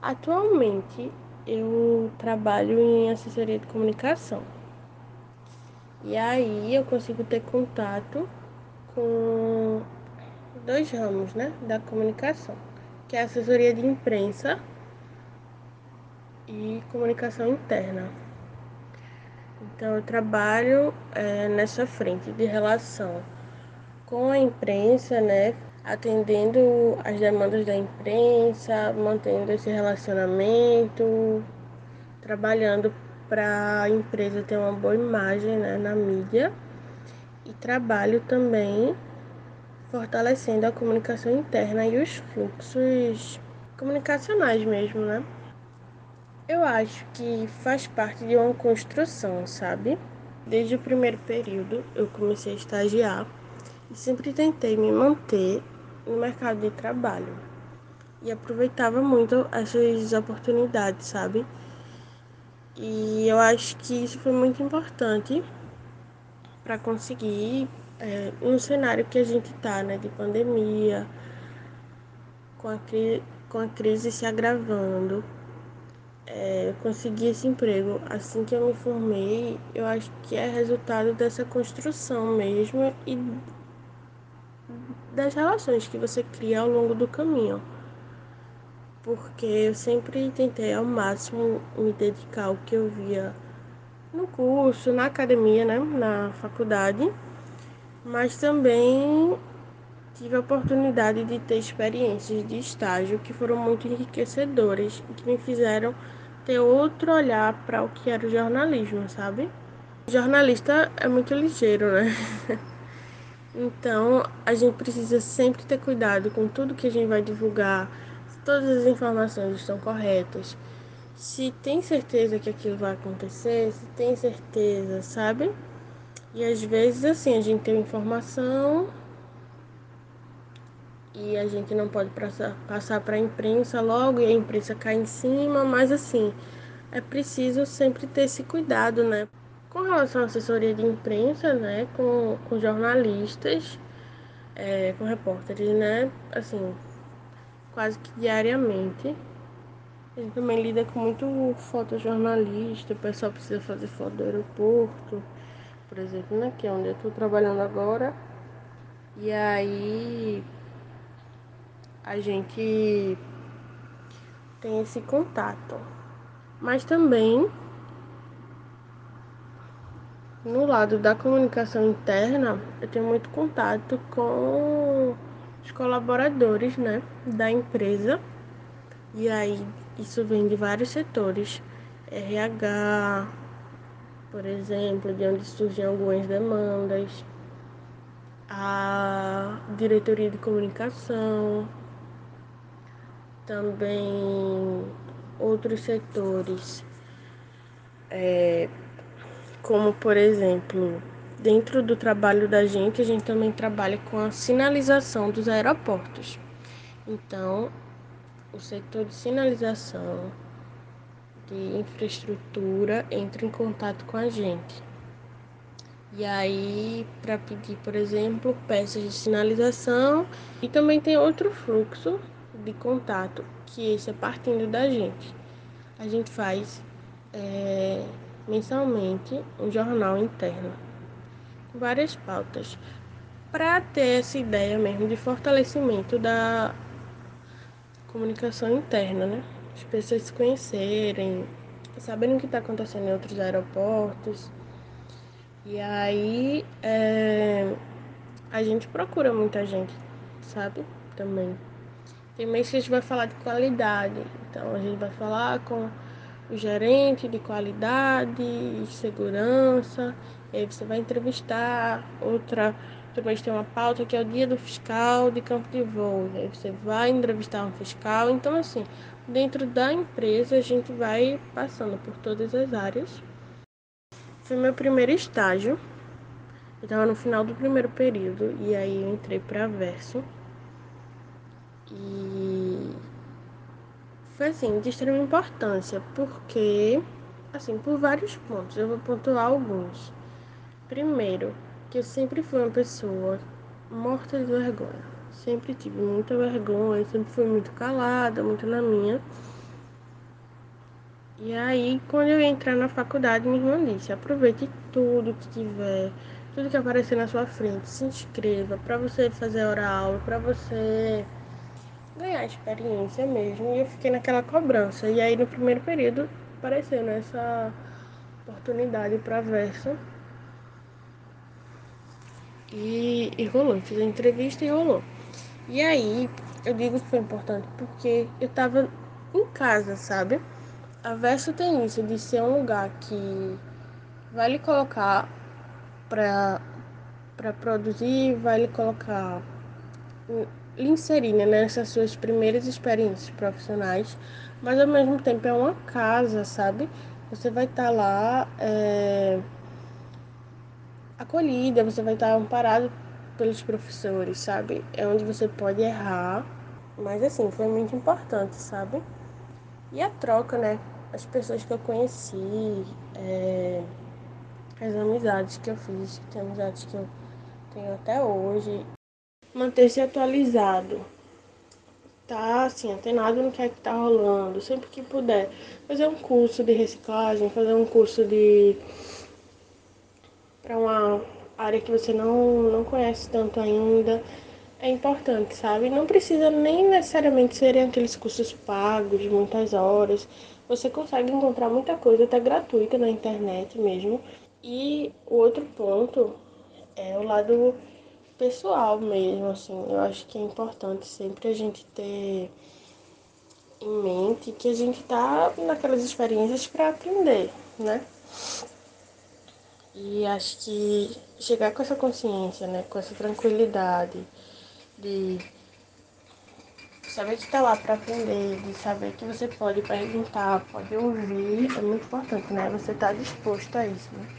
Atualmente eu trabalho em assessoria de comunicação. E aí eu consigo ter contato com dois ramos, né, da comunicação, que é assessoria de imprensa e comunicação interna. Então eu trabalho é, nessa frente de relação com a imprensa, né, atendendo as demandas da imprensa, mantendo esse relacionamento, trabalhando para a empresa ter uma boa imagem né, na mídia e trabalho também fortalecendo a comunicação interna e os fluxos comunicacionais mesmo, né? Eu acho que faz parte de uma construção, sabe? Desde o primeiro período eu comecei a estagiar e sempre tentei me manter no mercado de trabalho. E aproveitava muito essas oportunidades, sabe? E eu acho que isso foi muito importante para conseguir, é, no cenário que a gente está, né, de pandemia, com a, com a crise se agravando, é, esse emprego assim que eu me formei. Eu acho que é resultado dessa construção mesmo e das relações que você cria ao longo do caminho. Porque eu sempre tentei ao máximo me dedicar ao que eu via no curso, na academia, né, na faculdade, mas também tive a oportunidade de ter experiências de estágio que foram muito enriquecedoras e que me fizeram ter outro olhar para o que era o jornalismo, sabe? O jornalista é muito ligeiro, né? Então, a gente precisa sempre ter cuidado com tudo que a gente vai divulgar, se todas as informações estão corretas, se tem certeza que aquilo vai acontecer, se tem certeza, sabe? E às vezes, assim, a gente tem informação e a gente não pode passar, para a imprensa logo e a imprensa cai em cima, mas assim, é preciso sempre ter esse cuidado, né? Com relação à assessoria de imprensa, né, com, com jornalistas, é, com repórteres, né, assim, quase que diariamente. Gente também lida com muito fotojornalista, o pessoal precisa fazer foto do aeroporto, por exemplo, né, que é onde eu estou trabalhando agora. E aí a gente tem esse contato. Mas também no lado da comunicação interna, eu tenho muito contato com os colaboradores, né, da empresa. E aí isso vem de vários setores, RH, por exemplo, de onde surgem algumas demandas, a diretoria de comunicação, também outros setores. É, como por exemplo, dentro do trabalho da gente, a gente também trabalha com a sinalização dos aeroportos. Então, o setor de sinalização de infraestrutura entra em contato com a gente. E aí, para pedir, por exemplo, peças de sinalização, e também tem outro fluxo de contato, que esse é partindo da gente. A gente faz é, mensalmente um jornal interno, várias pautas, para ter essa ideia mesmo de fortalecimento da comunicação interna, né? As pessoas se conhecerem, sabendo o que está acontecendo em outros aeroportos. E aí é, a gente procura muita gente, sabe? Também. Tem mês que a gente vai falar de qualidade, então a gente vai falar com o gerente de qualidade e segurança. E aí você vai entrevistar outra. Também tem uma pauta que é o dia do fiscal de campo de voo. Aí você vai entrevistar um fiscal. Então, assim, dentro da empresa a gente vai passando por todas as áreas. Foi meu primeiro estágio. Eu estava no final do primeiro período e aí eu entrei para Verso. E foi assim, de extrema importância, porque, assim, por vários pontos, eu vou pontuar alguns. Primeiro, que eu sempre fui uma pessoa morta de vergonha. Sempre tive muita vergonha, sempre fui muito calada, muito na minha. E aí, quando eu entrar na faculdade, minha irmã disse: aproveite tudo que tiver, tudo que aparecer na sua frente, se inscreva para você fazer hora aula, para você ganhar experiência mesmo. E eu fiquei naquela cobrança. E aí, no primeiro período, apareceu nessa oportunidade para verso. E, e rolou, fiz a entrevista e rolou. E aí, eu digo que foi importante porque eu tava em casa, sabe? A Verso tem isso de ser um lugar que vai lhe colocar para produzir, vai lhe colocar inserir né, nessas suas primeiras experiências profissionais, mas ao mesmo tempo é uma casa, sabe? Você vai estar tá lá é, acolhida, você vai estar tá amparado pelos professores, sabe? É onde você pode errar, mas assim, foi muito importante, sabe? E a troca, né? As pessoas que eu conheci, é, as amizades que eu fiz, tem amizades que eu tenho até hoje. Manter-se atualizado, tá assim, antenado no que é que tá rolando, sempre que puder. Fazer um curso de reciclagem, fazer um curso de. para uma área que você não, não conhece tanto ainda é importante, sabe? Não precisa nem necessariamente serem aqueles cursos pagos de muitas horas. Você consegue encontrar muita coisa até gratuita na internet mesmo. E o outro ponto é o lado pessoal mesmo, assim. Eu acho que é importante sempre a gente ter em mente que a gente tá naquelas experiências para aprender, né? E acho que chegar com essa consciência, né, com essa tranquilidade de saber que está lá para aprender, de saber que você pode perguntar, pode ouvir, é muito importante, né? Você está disposto a isso, né?